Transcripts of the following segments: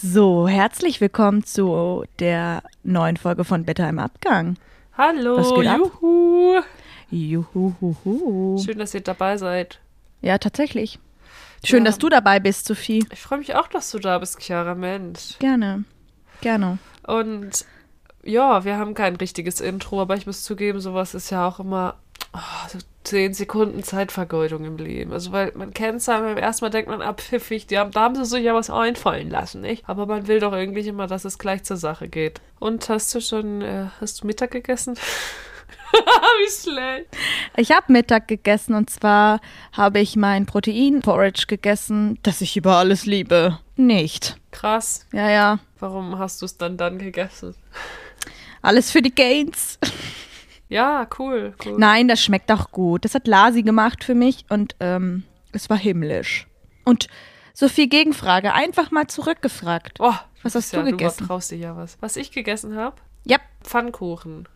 So, herzlich willkommen zu der neuen Folge von Better im Abgang. Hallo, Was geht ab? juhu. Juhuhuhu. Schön, dass ihr dabei seid. Ja, tatsächlich. Schön, Ja. dass du dabei bist, Sophie. Ich freue mich auch, dass du da bist, Chiara, Mensch. Gerne. Gerne. Und ja, wir haben kein richtiges Intro, aber ich muss zugeben, sowas ist ja auch immer oh, so 10 Sekunden Zeitvergeudung im Leben. Also, weil man kennt es ja, beim ersten Mal denkt man, abpfiffig, die haben, da haben sie sich ja was einfallen lassen, nicht? Aber man will doch irgendwie immer, dass es gleich zur Sache geht. Und hast du schon, äh, hast du Mittag gegessen? Wie schlecht. Ich habe Mittag gegessen und zwar habe ich mein Protein-Porridge gegessen, das ich über alles liebe. Nicht. Krass. Ja, ja. Warum hast du es dann dann gegessen? Alles für die Gains. Ja, cool, cool. Nein, das schmeckt auch gut. Das hat Lasi gemacht für mich und ähm, es war himmlisch. Und Sophie, Gegenfrage. Einfach mal zurückgefragt. Oh, Was hast ja, du gegessen? Du traust dir ja was. Was ich gegessen habe? Ja, Pfannkuchen.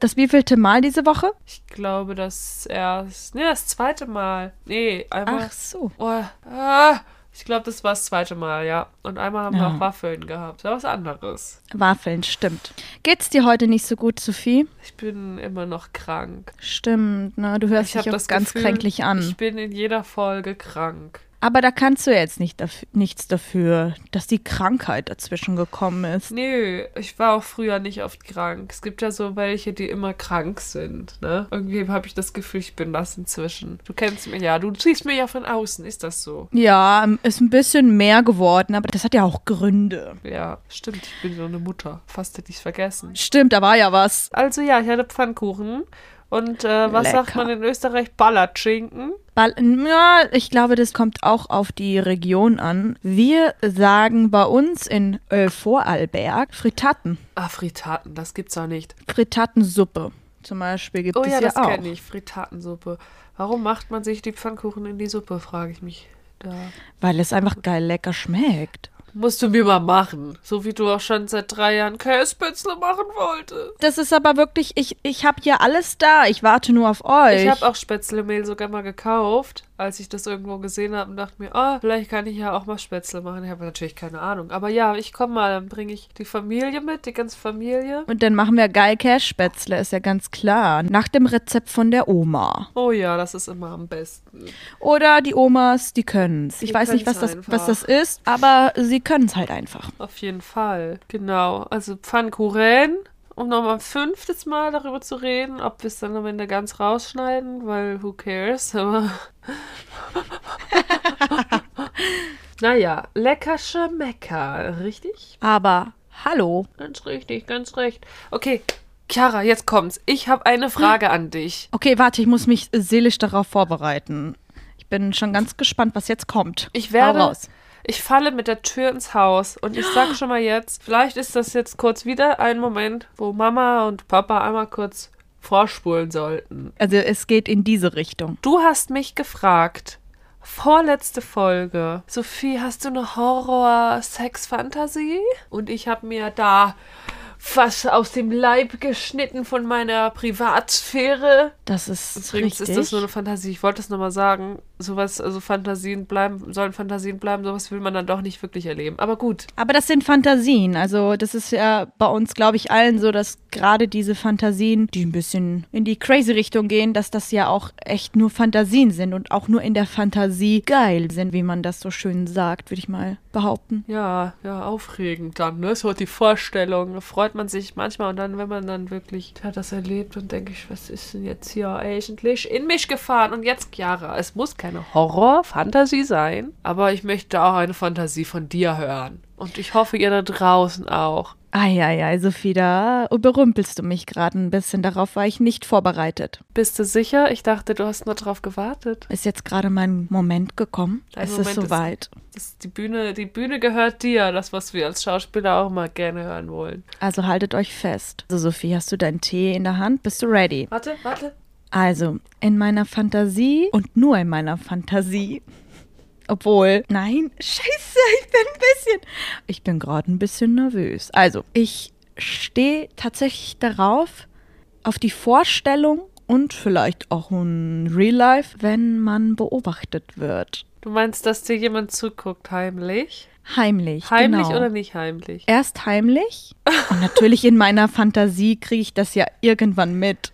das wievielte Mal diese Woche? Ich glaube, das erst. Nee, das zweite Mal. Nee, einmal. Ach so. Oh, ah, ich glaube, das war das zweite Mal, ja. Und einmal haben wir Ja. auch Waffeln gehabt. Das war was anderes. Waffeln, stimmt. Geht's dir heute nicht so gut, Sophie? Ich bin immer noch krank. Stimmt, ne? Du hörst Ich dich auch das ganz Gefühl, kränklich an. Ich bin in jeder Folge krank. Aber da kannst du jetzt nicht daf nichts dafür, dass die Krankheit dazwischen gekommen ist. Nö, ich war auch früher nicht oft krank. Es gibt ja so welche, die immer krank sind, ne? Irgendwie habe ich das Gefühl, ich bin das inzwischen. Du kennst mich ja, du siehst mir ja von außen, ist das so? Ja, ist ein bisschen mehr geworden, aber das hat ja auch Gründe. Ja, stimmt, ich bin so eine Mutter. Fast hätte ich es vergessen. Stimmt, da war ja was. Also ja, ich hatte Pfannkuchen. Und äh, was sagt Lecker. man in Österreich? Ballertschinken. Ball ja, ich glaube, das kommt auch auf die Region an. Wir sagen bei uns in äh, Vorarlberg Fritatten. Ah, Fritaten, das gibt's doch nicht. Frittatensuppe zum Beispiel gibt Oh es ja, ja das auch. kenne ich. Fritatensuppe. Warum macht man sich die Pfannkuchen in die Suppe, frage ich mich. Da. Weil es einfach geil lecker schmeckt. Musst du mir mal machen. So wie du auch schon seit drei Jahren Käsespätzle machen wolltest. Das ist aber wirklich, ich, ich habe hier alles da. Ich warte nur auf euch. Ich habe auch Spätzlemehl sogar mal gekauft, als ich das irgendwo gesehen habe und dachte mir, oh, vielleicht kann ich ja auch mal Spätzle machen. Ich habe natürlich keine Ahnung. Aber ja, ich komme mal, dann bringe ich die Familie mit, die ganze Familie. Und dann machen wir geil Cash-Spätzle, ist ja ganz klar. Nach dem Rezept von der Oma. Oh ja, das ist immer am besten. Oder die Omas, die können's. Ich Die weiß nicht, was das, was das ist, aber sie können's halt einfach. Auf jeden Fall. Genau. Also Pfannkuchen. Um nochmal ein fünftes Mal darüber zu reden, ob wir es dann am Ende ganz rausschneiden, weil who cares, aber. naja, lecker Schmecker, richtig? Aber hallo. Ganz richtig, ganz recht. Okay, Chiara, jetzt kommt's. Ich habe eine Frage an dich. Okay, warte, ich muss mich seelisch darauf vorbereiten. Ich bin schon ganz gespannt, was jetzt kommt. Ich werde. Ich falle mit der Tür ins Haus und ich sag schon mal jetzt, vielleicht ist das jetzt kurz wieder ein Moment, wo Mama und Papa einmal kurz vorspulen sollten. Also es geht in diese Richtung. Du hast mich gefragt, vorletzte Folge, Sophie, hast du eine Horror-Sex-Fantasie? Und ich habe mir da was aus dem Leib geschnitten von meiner Privatsphäre. Das ist Übrigens richtig. ist das nur eine Fantasie. Ich wollte es nochmal sagen. Sowas, also Fantasien bleiben, sollen Fantasien bleiben, sowas will man dann doch nicht wirklich erleben. Aber gut. Aber das sind Fantasien. Also das ist ja bei uns, glaube ich, allen so, dass gerade diese Fantasien, die ein bisschen in die crazy Richtung gehen, dass das ja auch echt nur Fantasien sind und auch nur in der Fantasie geil sind, wie man das so schön sagt, würde ich mal behaupten. Ja, ja, aufregend dann, ne? So die Vorstellung. Da freut man sich manchmal und dann, wenn man dann wirklich ja, das erlebt und denke ich, was ist denn jetzt hier eigentlich in mich gefahren? Und jetzt, Chiara, es muss keine Horror-Fantasie sein, aber ich möchte auch eine Fantasie von dir hören. Und ich hoffe, ihr da draußen auch. Eieiei, Sophie, da überrumpelst du mich gerade ein bisschen. Darauf war ich nicht vorbereitet. Bist du sicher? Ich dachte, du hast nur drauf gewartet. Ist jetzt gerade mein Moment gekommen? Dein es Moment ist soweit. Die, Bühne, die Bühne gehört dir, das, was wir als Schauspieler auch mal gerne hören wollen. Also haltet euch fest. So, Sophie, hast du deinen Tee in der Hand? Bist du ready? Warte, warte. Also, in meiner Fantasie und nur in meiner Fantasie. Obwohl, nein, scheiße, ich bin ein bisschen. Ich bin gerade ein bisschen nervös. Also, ich stehe tatsächlich darauf, auf die Vorstellung und vielleicht auch in Real Life, wenn man beobachtet wird. Du meinst, dass dir jemand zuguckt heimlich? Heimlich. Heimlich genau. oder nicht heimlich? Erst heimlich und natürlich in meiner Fantasie kriege ich das ja irgendwann mit.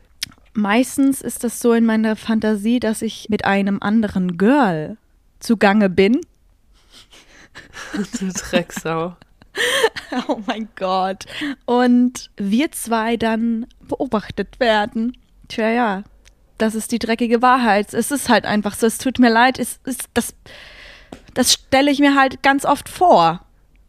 Meistens ist das so in meiner Fantasie, dass ich mit einem anderen Girl zugange bin. Du Drecksau. Oh mein Gott. Und wir zwei dann beobachtet werden. Tja, ja. Das ist die dreckige Wahrheit. Es ist halt einfach so. Es tut mir leid. Es ist das, das stelle ich mir halt ganz oft vor.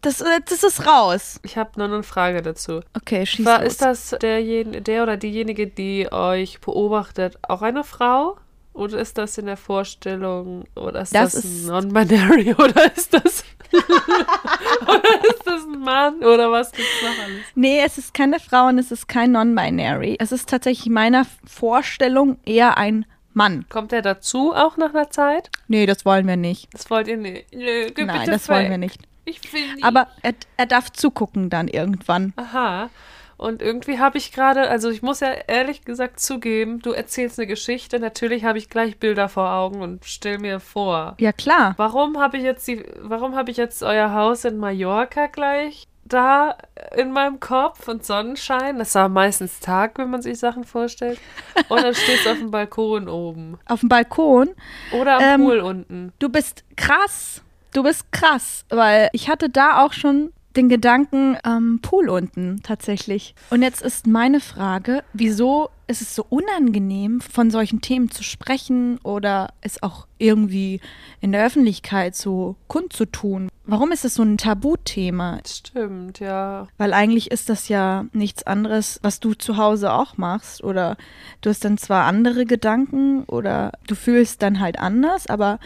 Das, äh, das ist raus. Ich habe nur eine Frage dazu. Okay, schieß War, los. ist das derjen, der oder diejenige, die euch beobachtet, auch eine Frau? Oder ist das in der Vorstellung, oder ist Das das, ist- Non-Binary, oder ist das, oder ist das ein Mann, oder was gibt's noch alles? Nee, es ist keine Frau und es ist kein Non-Binary. Es ist tatsächlich meiner Vorstellung eher ein Mann. Kommt der dazu auch nach einer Zeit? Nee, das wollen wir nicht. Das wollt ihr nicht. Nö, Nein, das wollen weg. wir nicht. Ich will. Aber er, er darf zugucken dann irgendwann. Aha. Und irgendwie habe ich gerade, also ich muss ja ehrlich gesagt zugeben, du erzählst eine Geschichte, natürlich habe ich gleich Bilder vor Augen und stell mir vor. Ja, klar. Warum habe ich jetzt die, warum habe ich jetzt euer Haus in Mallorca gleich da in meinem Kopf und Sonnenschein? Das war meistens Tag, wenn man sich Sachen vorstellt. Und dann stehst du auf dem Balkon oben. Auf dem Balkon. Oder am Ähm, Pool unten. Du bist krass. Du bist krass, weil ich hatte da auch schon den Gedanken am Pool unten tatsächlich. Und jetzt ist meine Frage, wieso ist es so unangenehm, von solchen Themen zu sprechen oder es auch irgendwie in der Öffentlichkeit so kundzutun? Warum ist es so ein Tabuthema? Stimmt, ja. Weil eigentlich ist das ja nichts anderes, was du zu Hause auch machst. Oder du hast dann zwar andere Gedanken oder du fühlst dann halt anders, aber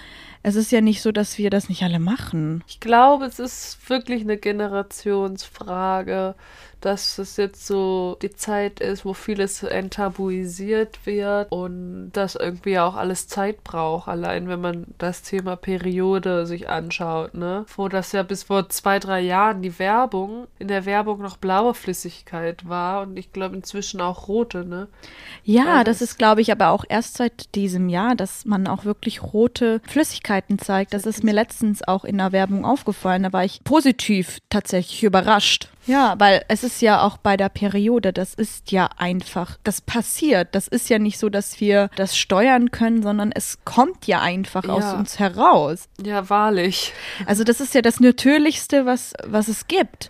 es ist ja nicht so, dass wir das nicht alle machen. Ich glaube, es ist wirklich eine Generationsfrage, dass es jetzt so die Zeit ist, wo vieles enttabuisiert wird und das irgendwie auch alles Zeit braucht, allein wenn man das Thema Periode sich anschaut, ne? Wo das ja bis vor zwei, drei Jahren die Werbung, in der Werbung noch blaue Flüssigkeit war und ich glaube inzwischen auch rote, ne? Ja, das das- ist, glaube ich, aber auch erst seit diesem Jahr, dass man auch wirklich rote Flüssigkeiten zeigt. Das ist mir letztens auch in der Werbung aufgefallen. Da war ich positiv tatsächlich überrascht. Ja, weil es ist ja auch bei der Periode, das ist ja einfach, das passiert. Das ist ja nicht so, dass wir das steuern können, sondern es kommt ja einfach aus Ja. uns heraus. Ja, wahrlich. Also das ist ja das Natürlichste, was, was es gibt.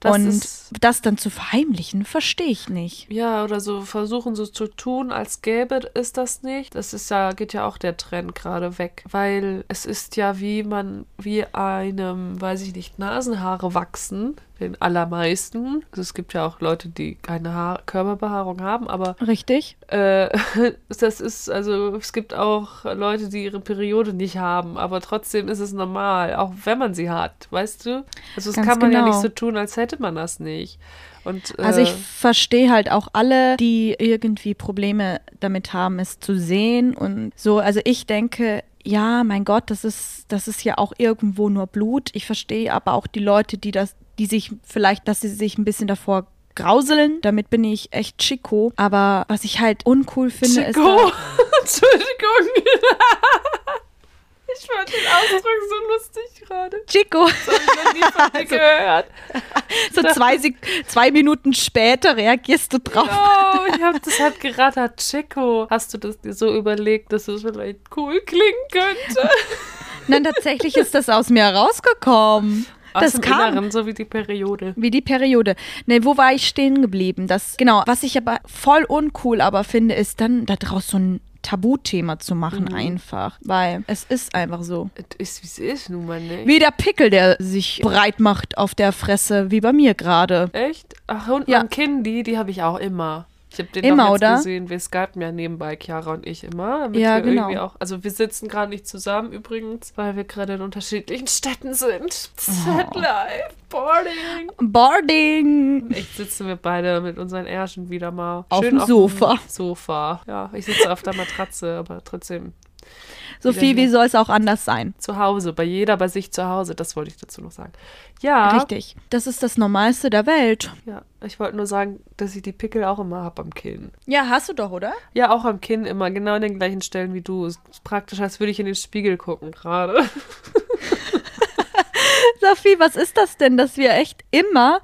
Das Und das dann zu verheimlichen, verstehe ich nicht. Ja, oder so versuchen so zu tun, als gäbe es das nicht. Das ist ja, geht ja auch der Trend gerade weg. Weil es ist ja wie man, wie einem, weiß ich nicht, Nasenhaare wachsen. Den allermeisten. Also es gibt ja auch Leute, die keine Haar Körperbehaarung haben, aber Richtig? äh, das ist, also es gibt auch Leute, die ihre Periode nicht haben, aber trotzdem ist es normal, auch wenn man sie hat, weißt du? Also das Ganz kann man ja genau. nicht so tun, als hätte man das nicht. Und, Also äh, ich verstehe halt auch alle, die irgendwie Probleme damit haben, es zu sehen und so. Also ich denke, ja, mein Gott, das ist, das ist ja auch irgendwo nur Blut. Ich verstehe aber auch die Leute, die das, die sich vielleicht, dass sie sich ein bisschen davor grauseln. Damit bin ich echt Chico. Aber was ich halt uncool finde, ist. Chico. Da, Entschuldigung. ich fand den Ausdruck so lustig gerade. Chico, Das habe ich noch nie von dir gehört. so zwei, Sek- zwei Minuten später reagierst du drauf. Oh, ich habe das hat gerattert. Chico. Hast du das dir so überlegt, dass es vielleicht cool klingen könnte? Nein, tatsächlich ist das aus mir herausgekommen. Aus das dem kam. Inneren, so wie die Periode. Wie die Periode. Ne, wo war ich stehen geblieben? Das, genau, was ich aber voll uncool aber finde, ist dann daraus so ein Tabuthema zu machen Mhm. einfach. Weil es ist einfach so. Es ist, wie es ist, nun mal nicht. Wie der Pickel, der sich breit macht auf der Fresse, wie bei mir gerade. Echt? Ach, und Ja. mein Kindi, die habe ich auch immer. Ich habe den Immer, oder? gesehen. Wir skypen ja nebenbei, Chiara und ich immer. Damit Ja, wir genau. irgendwie auch, also wir sitzen gerade nicht zusammen übrigens, weil wir gerade in unterschiedlichen Städten sind. Sad Oh. life, boarding. Boarding! Echt sitzen wir beide mit unseren Ärschen wieder mal. Auf schön dem Sofa. Sofa. Ja, ich sitze auf der Matratze, aber trotzdem. Sophie, wie soll es auch anders sein? Zu Hause, bei jeder bei sich zu Hause, das wollte ich dazu noch sagen. Ja. Richtig. Das ist das Normalste der Welt. Ja, ich wollte nur sagen, dass ich die Pickel auch immer habe am Kinn. Ja, hast du doch, oder? Ja, auch am Kinn immer, genau an den gleichen Stellen wie du. Ist praktisch, als würde ich in den Spiegel gucken gerade. Sophie, was ist das denn, dass wir echt immer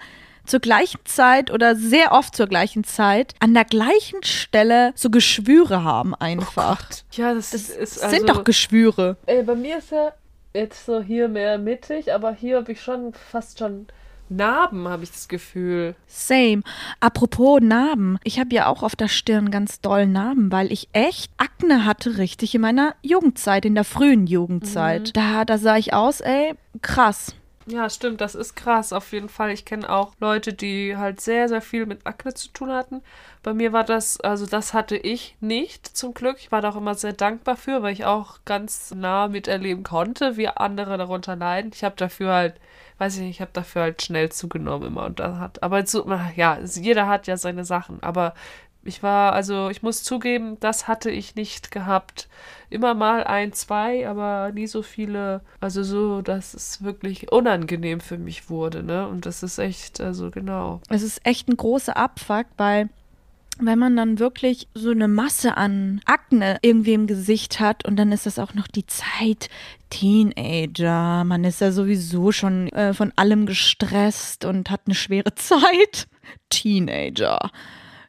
zur gleichen Zeit oder sehr oft zur gleichen Zeit an der gleichen Stelle so Geschwüre haben einfach. Oh ja, das, das ist also, sind doch Geschwüre. Ey, bei mir ist ja jetzt so hier mehr mittig, aber hier habe ich schon fast schon Narben, habe ich das Gefühl. Same. Apropos Narben. Ich habe ja auch auf der Stirn ganz doll Narben, weil ich echt Akne hatte, richtig in meiner Jugendzeit, in der frühen Jugendzeit. Mhm. Da, da sah ich aus, ey, krass. Ja, stimmt, das ist krass. Auf jeden Fall. Ich kenne auch Leute, die halt sehr, sehr viel mit Akne zu tun hatten. Bei mir war das, also das hatte ich nicht zum Glück. Ich war da auch immer sehr dankbar für, weil ich auch ganz nah miterleben konnte, wie andere darunter leiden. Ich habe dafür halt, weiß ich nicht, ich habe dafür halt schnell zugenommen immer und dann hat, aber so, ja, jeder hat ja seine Sachen, aber ich war, also ich muss zugeben, das hatte ich nicht gehabt. Immer mal ein, zwei, aber nie so viele. Also so, dass es wirklich unangenehm für mich wurde, ne? Und das ist echt, also genau. Es ist echt ein großer Abfuck, weil wenn man dann wirklich so eine Masse an Akne irgendwie im Gesicht hat und dann ist das auch noch die Zeit Teenager, man ist ja sowieso schon äh, von allem gestresst und hat eine schwere Zeit. Teenager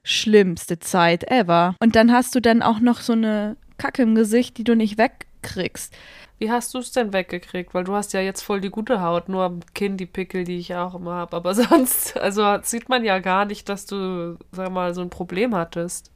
schlimmste Zeit ever. Und dann hast du dann auch noch so eine Kacke im Gesicht, die du nicht wegkriegst. Wie hast du es denn weggekriegt? Weil du hast ja jetzt voll die gute Haut, nur am Kinn die Pickel, die ich auch immer habe. Aber sonst, also sieht man ja gar nicht, dass du, sag mal, so ein Problem hattest.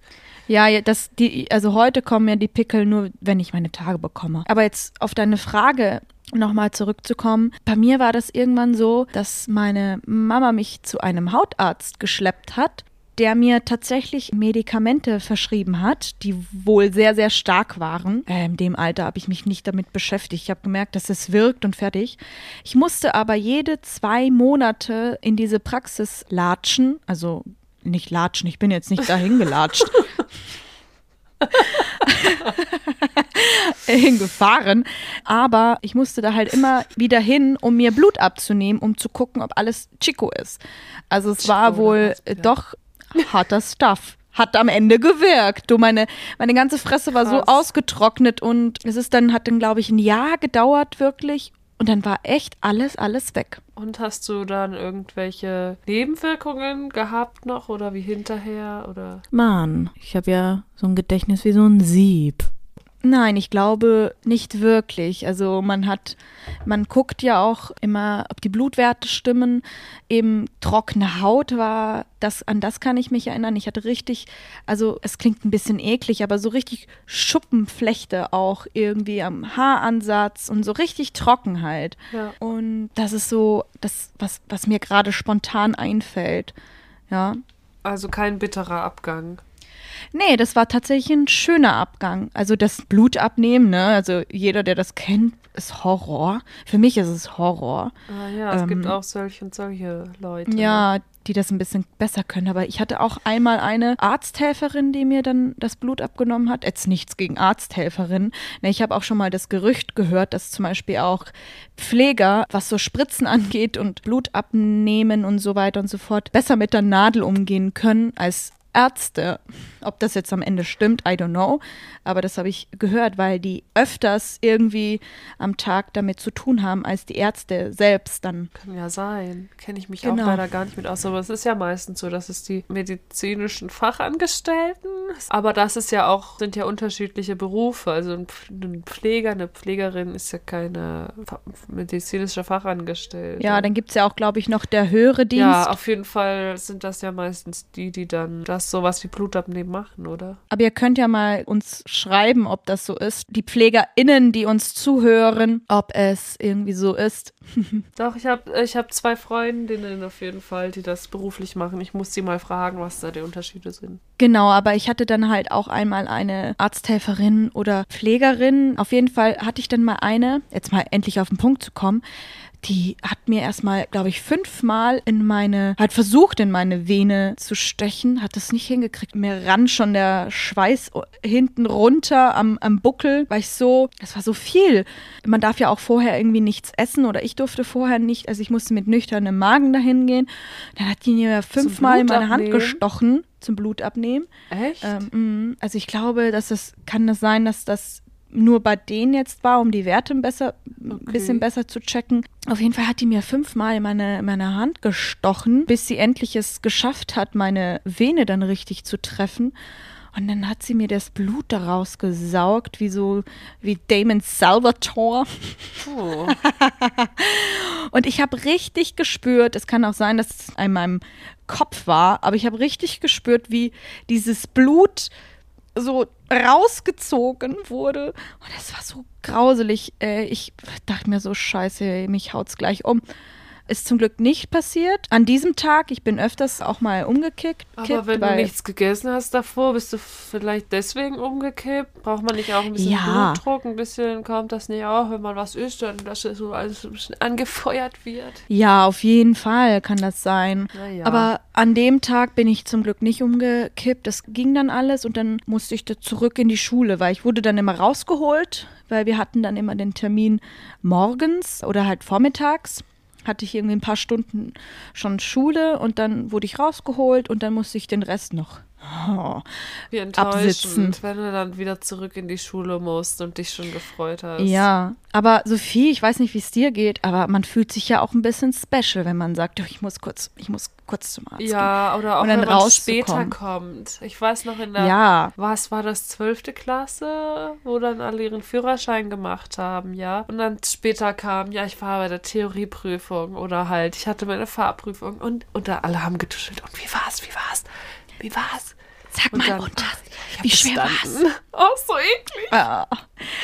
Ja, das, die, also heute kommen ja die Pickel nur, wenn ich meine Tage bekomme. Aber jetzt auf deine Frage nochmal zurückzukommen. Bei mir war das irgendwann so, dass meine Mama mich zu einem Hautarzt geschleppt hat der mir tatsächlich Medikamente verschrieben hat, die wohl sehr, sehr stark waren. Äh, in dem Alter habe ich mich nicht damit beschäftigt. Ich habe gemerkt, dass es wirkt und fertig. Ich musste aber jede zwei Monate in diese Praxis latschen, also nicht latschen, ich bin jetzt nicht dahin gelatscht. hingefahren. Aber ich musste da halt immer wieder hin, um mir Blut abzunehmen, um zu gucken, ob alles Chico ist. Also es Chico war wohl doch harter Stuff. Hat am Ende gewirkt. Du, meine, meine ganze Fresse war Krass. so ausgetrocknet und es ist dann, hat dann, glaube ich, ein Jahr gedauert wirklich. Und dann war echt alles, alles weg. Und hast du dann irgendwelche Nebenwirkungen gehabt noch oder wie hinterher oder? Mann, ich habe ja so ein Gedächtnis wie so ein Sieb. Nein, ich glaube nicht wirklich. Also man hat, man guckt ja auch immer, ob die Blutwerte stimmen. Eben trockene Haut war, das, an das kann ich mich erinnern. Ich hatte richtig, also es klingt ein bisschen eklig, aber so richtig Schuppenflechte auch irgendwie am Haaransatz und so richtig Trockenheit. Halt. Ja. Und das ist so das, was, was mir gerade spontan einfällt. Ja. Also kein bitterer Abgang. Nee, das war tatsächlich ein schöner Abgang. Also das Blutabnehmen, ne? Also jeder, der das kennt, ist Horror. Für mich ist es Horror. Ah ja, es ähm, gibt auch solche und solche Leute. Ja, ne? die das ein bisschen besser können. Aber ich hatte auch einmal eine Arzthelferin, die mir dann das Blut abgenommen hat. Jetzt nichts gegen Arzthelferin. Ne, ich habe auch schon mal das Gerücht gehört, dass zum Beispiel auch Pfleger, was so Spritzen angeht und Blut abnehmen und so weiter und so fort, besser mit der Nadel umgehen können als Ärzte. Ob das jetzt am Ende stimmt, I don't know. Aber das habe ich gehört, weil die öfters irgendwie am Tag damit zu tun haben, als die Ärzte selbst dann. Kann ja sein. Kenne ich mich genau. auch leider gar nicht mit aus. Aber es ist ja meistens so, dass es die medizinischen Fachangestellten, aber das ist ja auch, sind ja unterschiedliche Berufe. Also ein Pfleger, eine Pflegerin ist ja keine medizinische Fachangestellte. Ja, dann gibt es ja auch, glaube ich, noch der höhere Dienst. Ja, auf jeden Fall sind das ja meistens die, die dann das sowas wie Blutabnehmen machen, oder? Aber ihr könnt ja mal uns schreiben, ob das so ist. Die PflegerInnen, die uns zuhören, ob es irgendwie so ist. Doch, ich habe ich hab zwei Freundinnen auf jeden Fall, die das beruflich machen. Ich muss sie mal fragen, was da die Unterschiede sind. Genau, aber ich hatte dann halt auch einmal eine Arzthelferin oder Pflegerin. Auf jeden Fall hatte ich dann mal eine, jetzt mal endlich auf den Punkt zu kommen, die hat mir erstmal, glaube ich, fünfmal in meine, hat versucht, in meine Vene zu stechen, hat das nicht hingekriegt. Mir rann schon der Schweiß hinten runter am, am Buckel, weil ich so, das war so viel. Man darf ja auch vorher irgendwie nichts essen oder ich durfte vorher nicht, also ich musste mit nüchternem Magen dahin gehen. Dann hat die mir fünfmal in meine Hand gestochen zum Blut abnehmen. Echt? Ähm, also ich glaube, dass das kann das sein, dass das nur bei denen jetzt war, um die Werte ein besser, okay. bisschen besser zu checken. Auf jeden Fall hat die mir fünfmal in meine, meine Hand gestochen, bis sie endlich es geschafft hat, meine Vene dann richtig zu treffen. Und dann hat sie mir das Blut daraus gesaugt, wie so, wie Damon Salvatore. Oh. und ich habe richtig gespürt, es kann auch sein, dass es in meinem Kopf war, aber ich habe richtig gespürt, wie dieses Blut so rausgezogen wurde. Und das war so grauselig. Äh, ich dachte mir so, scheiße, mich haut's gleich um. Ist zum Glück nicht passiert. An diesem Tag, ich bin öfters auch mal umgekickt. Aber wenn du nichts gegessen hast davor, bist du vielleicht deswegen umgekippt? Braucht man nicht auch ein bisschen ja. Blutdruck? Ein bisschen kommt das nicht auch, wenn man was isst, dann dass so alles ein bisschen angefeuert wird? Ja, auf jeden Fall kann das sein. Ja. Aber an dem Tag bin ich zum Glück nicht umgekippt. Das ging dann alles und dann musste ich da zurück in die Schule, weil ich wurde dann immer rausgeholt, weil wir hatten dann immer den Termin morgens oder halt vormittags hatte ich irgendwie ein paar Stunden schon Schule und dann wurde ich rausgeholt und dann musste ich den Rest noch oh, Wie enttäuschend, wenn du dann wieder zurück in die Schule musst und dich schon gefreut hast. Ja, aber Sophie, ich weiß nicht, wie es dir geht, aber man fühlt sich ja auch ein bisschen special, wenn man sagt, ich muss kurz, ich muss kurz zum Arzt. Ja, gehen. oder auch wenn man später kommt. Ich weiß noch in der, ja. was war das, zwölfte Klasse, wo dann alle ihren Führerschein gemacht haben, ja. Und dann später kam, ja, ich war bei der Theorieprüfung oder halt, ich hatte meine Fahrprüfung und, und da alle haben getuschelt. Und wie war's, wie war's? Wie war's? Sag und mal, dann, und das, wie schwer war's? Oh, so eklig. Ah.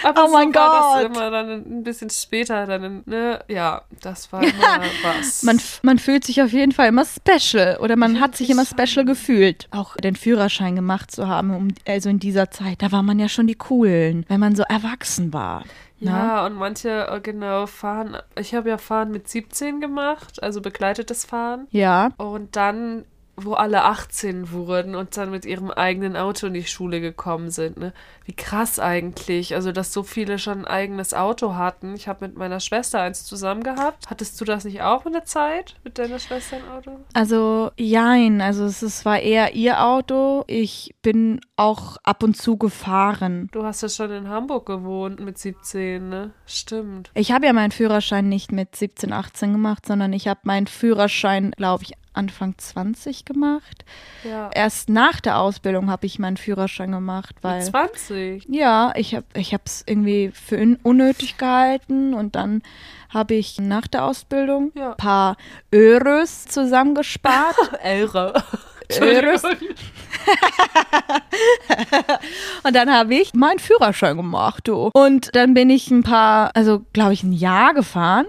Aber oh mein so Gott. War das immer dann ein bisschen später, dann, ne, ja, das war immer was. Man, man fühlt sich auf jeden Fall immer special oder man hat sich immer special gefühlt. Auch den Führerschein gemacht zu haben, um, also in dieser Zeit, da war man ja schon die Coolen, wenn man so erwachsen war. Ja, ja, und manche äh, genau fahren. Ich habe ja Fahren mit 17 gemacht, also begleitetes Fahren. Ja. Und dann wo alle 18 wurden und dann mit ihrem eigenen Auto in die Schule gekommen sind. Ne? Wie krass eigentlich. Also, dass so viele schon ein eigenes Auto hatten. Ich habe mit meiner Schwester eins zusammen gehabt. Hattest du das nicht auch in der Zeit mit deiner Schwester ein Auto? Also, jein. Also, es, es war eher ihr Auto. Ich bin auch ab und zu gefahren. Du hast ja schon in Hamburg gewohnt mit 17, ne? Stimmt. Ich habe ja meinen Führerschein nicht mit 17, 18 gemacht, sondern ich habe meinen Führerschein, glaube ich, Anfang 20 gemacht. Ja. Erst nach der Ausbildung habe ich meinen Führerschein gemacht, weil Mit 20. Ja, ich habe ich es irgendwie für unnötig gehalten und dann habe ich nach der Ausbildung ja. ein paar Euros zusammengespart. Euro. Euros. und dann habe ich meinen Führerschein gemacht, du. Und dann bin ich ein paar, also glaube ich, ein Jahr gefahren.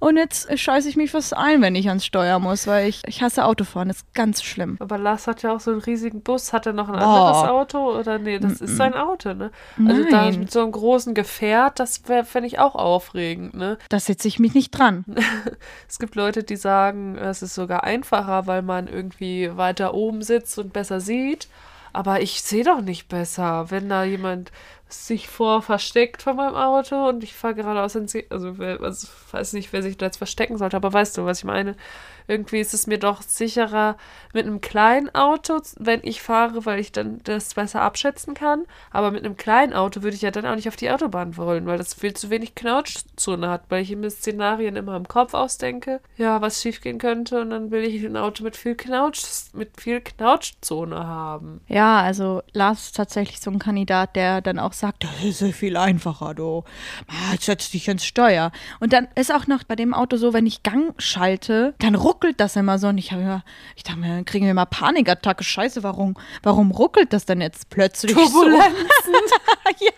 Und jetzt scheiße ich mich fast ein, wenn ich ans Steuer muss, weil ich, ich hasse Autofahren. Das ist ganz schlimm. Aber Lars hat ja auch so einen riesigen Bus. Hat er noch ein oh. anderes Auto? Oder nee, das mm -mm. ist sein Auto, ne? Also Nein. da mit so einem großen Gefährt, das fände ich auch aufregend, ne? Da setze ich mich nicht dran. es gibt Leute, die sagen, es ist sogar einfacher, weil man irgendwie weiter oben sitzt und besser sieht. Aber ich sehe doch nicht besser, wenn da jemand sich vor versteckt von meinem Auto und ich fahre geradeaus ins. Also, also, weiß nicht, wer sich da jetzt verstecken sollte, aber weißt du, was ich meine? Irgendwie ist es mir doch sicherer mit einem kleinen Auto, wenn ich fahre, weil ich dann das besser abschätzen kann. Aber mit einem kleinen Auto würde ich ja dann auch nicht auf die Autobahn wollen, weil das viel zu wenig Knautschzone hat, weil ich mir Szenarien immer im Kopf ausdenke, ja, was schiefgehen könnte und dann will ich ein Auto mit viel Knautsch, mit viel Knautschzone haben. Ja, also Lars ist tatsächlich so ein Kandidat, der dann auch sagt, das ist viel einfacher, du. Setz dich ins Steuer. Und dann ist auch noch bei dem Auto so, wenn ich Gang schalte, dann ruckt ruckelt das immer so. Und ich habe ja, ich dachte mir, dann kriegen wir mal Panikattacke. Scheiße, warum, warum ruckelt das denn jetzt plötzlich Turbulenzen. So? ja.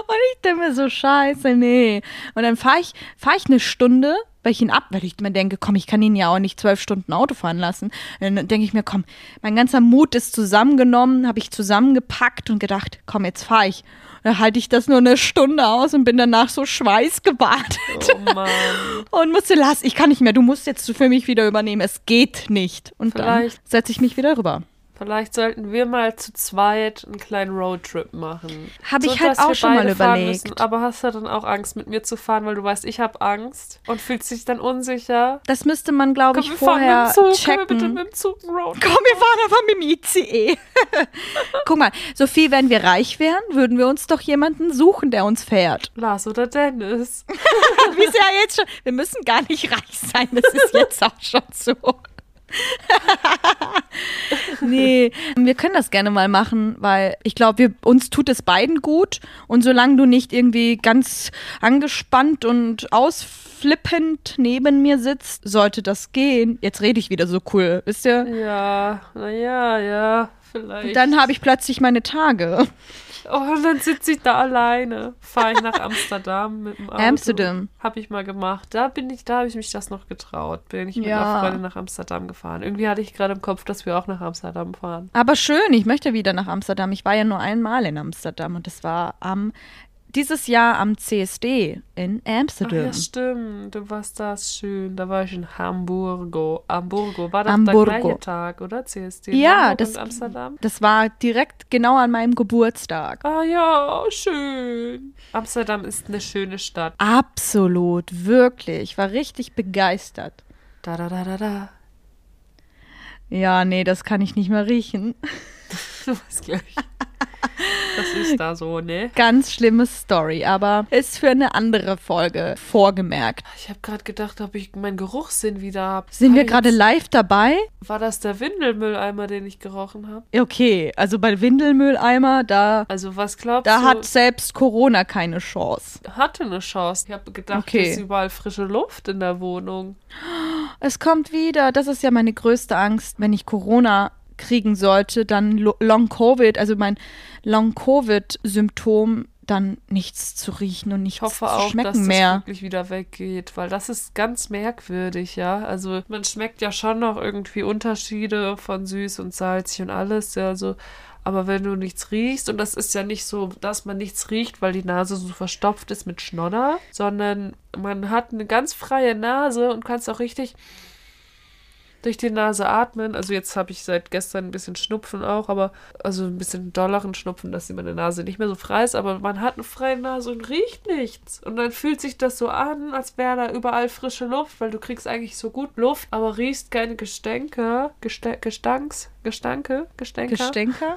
Und ich denke mir so, scheiße, nee. Und dann fahre ich, fahr ich eine Stunde weil ich ihn ab, weil ich mir denke, komm, ich kann ihn ja auch nicht zwölf Stunden Auto fahren lassen. Dann denke ich mir, komm, mein ganzer Mut ist zusammengenommen, habe ich zusammengepackt und gedacht, komm, jetzt fahre ich. Da halte ich das nur eine Stunde aus und bin danach so schweißgebadet. Oh Mann. und musste, lass, ich kann nicht mehr, du musst jetzt für mich wieder übernehmen, es geht nicht. Und Vielleicht- dann setze ich mich wieder rüber. Vielleicht sollten wir mal zu zweit einen kleinen Roadtrip machen. Hab ich halt auch wir schon mal überlegt. Müssen. Aber hast du dann auch Angst, mit mir zu fahren, weil du weißt, ich habe Angst und fühlst dich dann unsicher? Das müsste man, glaube Komm, ich, wir fahren vorher mit dem Zug. Können wir checken. bitte mit dem Zug einen Roadtrip? Komm, wir fahren einfach mit dem ICE. Guck mal, Sophie, wenn wir reich wären, würden wir uns doch jemanden suchen, der uns fährt. Lars oder Dennis? Wie ist ja jetzt schon. Wir müssen gar nicht reich sein, das ist jetzt auch schon so. nee, wir können das gerne mal machen, weil ich glaube, uns tut es beiden gut und solange du nicht irgendwie ganz angespannt und ausflippend neben mir sitzt, sollte das gehen. Jetzt rede ich wieder so cool, wisst ihr? Ja, naja, ja, vielleicht. Dann habe ich plötzlich meine Tage. Oh, und dann sitze ich da alleine. Fahre ich nach Amsterdam mit dem Auto. Amsterdam. Habe ich mal gemacht. Da bin ich, da habe ich mich das noch getraut. Bin ich mit Ja. einer Freundin nach Amsterdam gefahren. Irgendwie hatte ich gerade im Kopf, dass wir auch nach Amsterdam fahren. Aber schön, ich möchte wieder nach Amsterdam. Ich war ja nur einmal in Amsterdam und das war am dieses Jahr am CSD in Ach Amsterdam. ja, stimmt. Du warst das schön. Da war ich in Hamburgo. Hamburgo. War das Hamburgo. der gleiche Tag, oder? CSD Ja, das- und Amsterdam? Das war direkt genau an meinem Geburtstag. Ah ja, schön. Amsterdam ist eine schöne Stadt. Absolut, wirklich. Ich war richtig begeistert. Da, da, da, da, da. Ja, nee, das kann ich nicht mehr riechen. Du weißt gleich. Das ist da so, ne? Ganz schlimme Story, aber ist für eine andere Folge vorgemerkt. Ich habe gerade gedacht, ob ich meinen Geruchssinn wieder habe. Sind wir gerade live dabei? War das der Windelmülleimer, den ich gerochen habe? Okay, also bei Windelmülleimer, da, Also was glaubst da du? hat selbst Corona keine Chance. hatte eine Chance. Ich habe gedacht, Okay. es ist überall frische Luft in der Wohnung. Es kommt wieder. Das ist ja meine größte Angst, wenn ich Corona kriegen sollte, dann Lo- Long Covid, also mein Long Covid Symptom, dann nichts zu riechen und nichts Ich hoffe zu auch, schmecken dass das mehr. wirklich wieder weggeht, weil das ist ganz merkwürdig, ja. Also man schmeckt ja schon noch irgendwie Unterschiede von süß und salzig und alles, ja, also aber wenn du nichts riechst, und das ist ja nicht so, dass man nichts riecht, weil die Nase so verstopft ist mit Schnodder, sondern man hat eine ganz freie Nase und kannst auch richtig durch die Nase atmen. Also jetzt habe ich seit gestern ein bisschen Schnupfen auch, aber also ein bisschen dolleren Schnupfen, dass meine Nase nicht mehr so frei ist, aber man hat eine freie Nase und riecht nichts. Und dann fühlt sich das so an, als wäre da überall frische Luft, weil du kriegst eigentlich so gut Luft, aber riechst keine Gestänke, Geste Gestanks, Gestanke, Gestänker. Gestänker?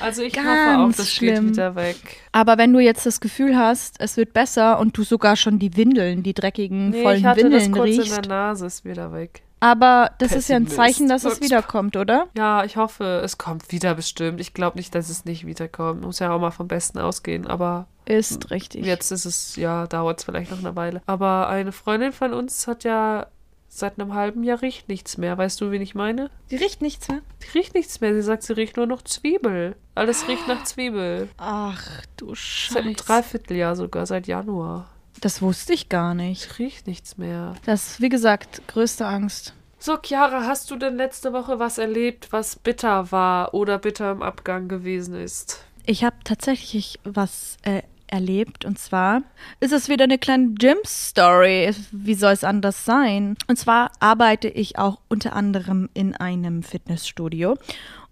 also ich hoffe Ganz auch, das schlimm. geht wieder weg. Aber wenn du jetzt das Gefühl hast, es wird besser und du sogar schon die Windeln, die dreckigen, Nee, vollen Windeln riechst. Nase, ist wieder weg. Aber das ist ja ein. Zeichen, dass es wiederkommt, oder? Ja, ich hoffe, es kommt wieder bestimmt. Ich glaube nicht, dass es nicht wiederkommt. Muss ja auch mal vom Besten ausgehen. Aber Ist richtig. jetzt ist es, ja, dauert es vielleicht noch eine Weile. Aber eine Freundin von uns hat ja seit einem halben Jahr riecht nichts mehr. Weißt du, wen ich meine? Die riecht nichts mehr. Die riecht nichts mehr. Sie sagt, sie riecht nur noch Zwiebel. Alles riecht nach Zwiebel. Ach du Seit einem Scheiße. Dreivierteljahr sogar, seit Januar. Das wusste ich gar nicht. Es riecht nichts mehr. Das ist, wie gesagt, größte Angst. So, Chiara, hast du denn letzte Woche was erlebt, was bitter war oder bitter im Abgang gewesen ist? Ich habe tatsächlich was äh, erlebt und zwar ist es wieder eine kleine Gym-Story. Wie soll es anders sein? Und zwar arbeite ich auch unter anderem in einem Fitnessstudio.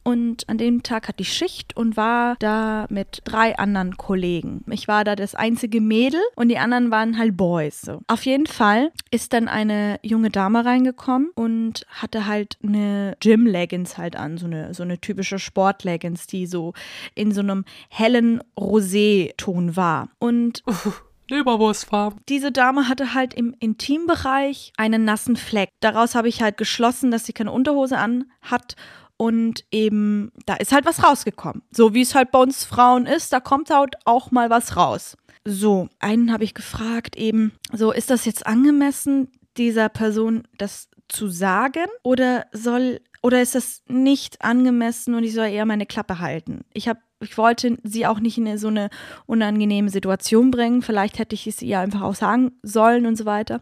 Und an dem Tag hatte ich Schicht und war da mit drei anderen Kollegen. Ich war da das einzige Mädel und die anderen waren halt Boys. So. Auf jeden Fall ist dann eine junge Dame reingekommen und hatte halt eine Gym-Leggings halt an, so eine, so eine typische Sport-Leggings, die so in so einem hellen Rosé-Ton war. Und Leberwurstfarm. diese Dame hatte halt im Intimbereich einen nassen Fleck. Daraus habe ich halt geschlossen, dass sie keine Unterhose an hat. Und eben, da ist halt was rausgekommen. So wie es halt bei uns Frauen ist, da kommt halt auch mal was raus. So, einen habe ich gefragt eben, so ist das jetzt angemessen, dieser Person das zu sagen? Oder soll, oder ist das nicht angemessen und ich soll eher meine Klappe halten? Ich habe ich wollte sie auch nicht in so eine unangenehme Situation bringen. Vielleicht hätte ich es ihr einfach auch sagen sollen und so weiter.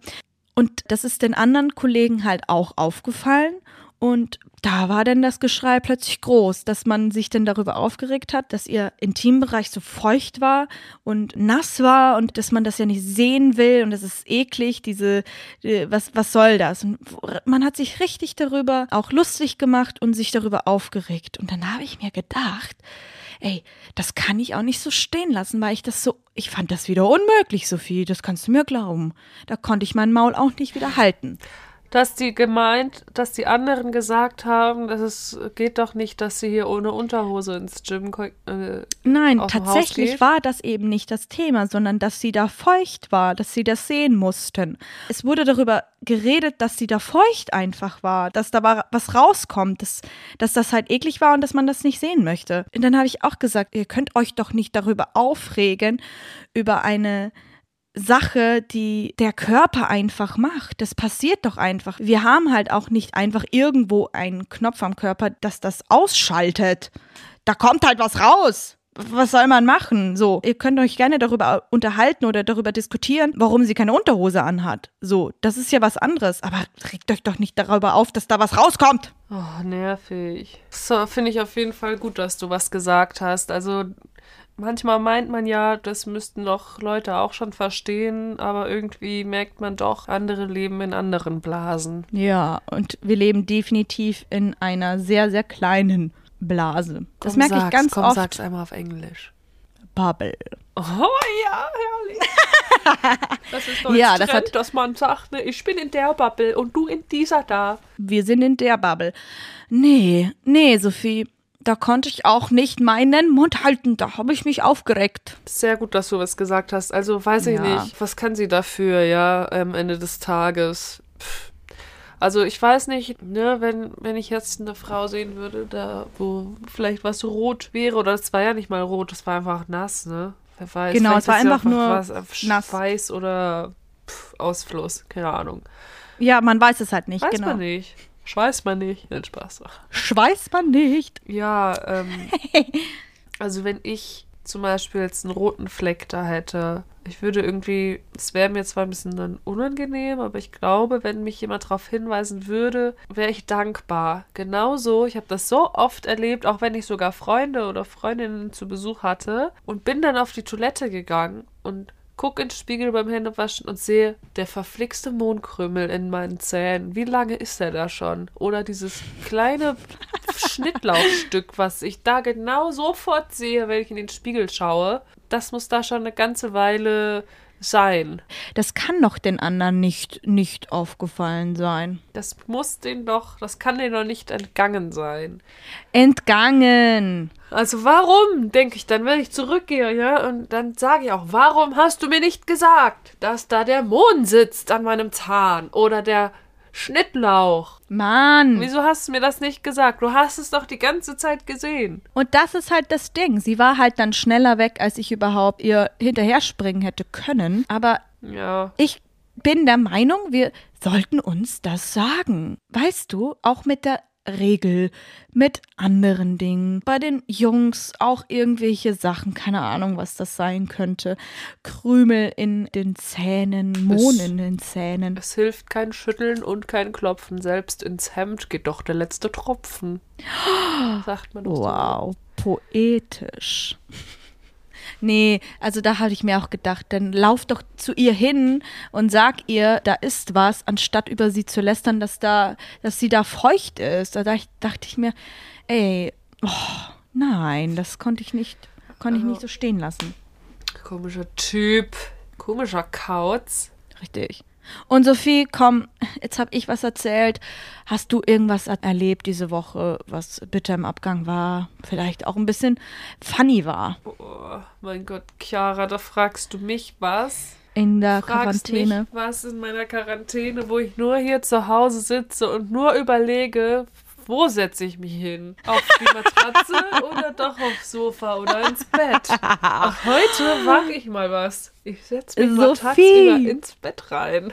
Und das ist den anderen Kollegen halt auch aufgefallen. Und da war dann das Geschrei plötzlich groß, dass man sich dann darüber aufgeregt hat, dass ihr Intimbereich so feucht war und nass war und dass man das ja nicht sehen will und das ist eklig, diese, äh, was, was soll das? Und man hat sich richtig darüber auch lustig gemacht und sich darüber aufgeregt. Und dann habe ich mir gedacht, ey, das kann ich auch nicht so stehen lassen, weil ich das so, ich fand das wieder unmöglich, Sophie, das kannst du mir glauben. Da konnte ich mein Maul auch nicht wieder halten dass die gemeint, dass die anderen gesagt haben, dass es geht doch nicht, dass sie hier ohne Unterhose ins Gym äh, Nein, tatsächlich war das eben nicht das Thema, sondern dass sie da feucht war, dass sie das sehen mussten. Es wurde darüber geredet, dass sie da feucht einfach war, dass da was rauskommt, dass, dass das halt eklig war und dass man das nicht sehen möchte. Und dann habe ich auch gesagt, ihr könnt euch doch nicht darüber aufregen, über eine Sache, die der Körper einfach macht. Das passiert doch einfach. Wir haben halt auch nicht einfach irgendwo einen Knopf am Körper, dass das ausschaltet. Da kommt halt was raus. Was soll man machen? So, ihr könnt euch gerne darüber unterhalten oder darüber diskutieren, warum sie keine Unterhose anhat. So, das ist ja was anderes. Aber regt euch doch nicht darüber auf, dass da was rauskommt. Oh, nervig. So, finde ich auf jeden Fall gut, dass du was gesagt hast. Also, manchmal meint man ja, das müssten doch Leute auch schon verstehen, aber irgendwie merkt man doch, andere leben in anderen Blasen. Ja, und wir leben definitiv in einer sehr, sehr kleinen Blase. Das komm, merke ich ganz komm, oft. Sag's einmal auf Englisch. Bubble. Oh ja, herrlich. Das ist doch ja, das Trend, hat, dass man sagt, ne, ich bin in der Bubble und du in dieser da. Wir sind in der Bubble. Nee, nee, Sophie da konnte ich auch nicht meinen Mund halten. Da habe ich mich aufgeregt. Sehr gut, dass du was gesagt hast. Also weiß ich ja. nicht, was kann sie dafür, ja, am Ende des Tages? Pff. Also ich weiß nicht, ne, wenn, wenn ich jetzt eine Frau sehen würde, da wo vielleicht was rot wäre, oder es war ja nicht mal rot, es war einfach nass, ne? Wer weiß. Genau, es war einfach, einfach nur was, nass. Weiß oder pff, Ausfluss, keine Ahnung. Ja, man weiß es halt nicht, weiß genau. man nicht. Schweißt man nicht. Nein, Spaß. Schweißt man nicht. Ja, ähm, also wenn ich zum Beispiel jetzt einen roten Fleck da hätte, ich würde irgendwie, es wäre mir zwar ein bisschen dann unangenehm, aber ich glaube, wenn mich jemand darauf hinweisen würde, wäre ich dankbar. Genauso, ich habe das so oft erlebt, auch wenn ich sogar Freunde oder Freundinnen zu Besuch hatte und bin dann auf die Toilette gegangen und guck in den Spiegel beim Händewaschen und sehe der verflixte Mondkrümel in meinen Zähnen. Wie lange ist der da schon? Oder dieses kleine Schnittlauchstück, was ich da genau sofort sehe, wenn ich in den Spiegel schaue. Das muss da schon eine ganze Weile sein. Das kann doch den anderen nicht, nicht aufgefallen sein. Das muss den doch, das kann denen doch nicht entgangen sein. Entgangen! Also warum, denke ich dann, wenn ich zurückgehe, ja, und dann sage ich auch, warum hast du mir nicht gesagt, dass da der Mond sitzt an meinem Zahn oder der Schnittlauch. Mann. Wieso hast du mir das nicht gesagt? Du hast es doch die ganze Zeit gesehen. Und das ist halt das Ding. Sie war halt dann schneller weg, als ich überhaupt ihr hinterher springen hätte können. Aber ja. ich bin der Meinung, wir sollten uns das sagen. Weißt du, auch mit der Regel mit anderen Dingen. Bei den Jungs auch irgendwelche Sachen, keine Ahnung, was das sein könnte. Krümel in den Zähnen, Mohn in den Zähnen. Es hilft kein Schütteln und kein Klopfen. Selbst ins Hemd geht doch der letzte Tropfen. Sagt man doch Wow, so. poetisch. Nee, also da habe ich mir auch gedacht, dann lauf doch zu ihr hin und sag ihr, da ist was, anstatt über sie zu lästern, dass da, dass sie da feucht ist. Da dachte ich mir, ey, oh, nein, das konnte ich nicht, konnte ich nicht so stehen lassen. Komischer Typ, komischer Kauz. Richtig. Und Sophie, komm, jetzt habe ich was erzählt. Hast du irgendwas erlebt diese Woche, was bitter im Abgang war? Vielleicht auch ein bisschen funny war? Oh, mein Gott, Chiara, da fragst du mich was? In der fragst Quarantäne. Mich was in meiner Quarantäne, wo ich nur hier zu Hause sitze und nur überlege, wo setze ich mich hin? Auf die Matratze oder doch aufs Sofa oder ins Bett? Ach, heute wage ich mal was. Ich setze mich Sophie. mal tagsüber ins Bett rein.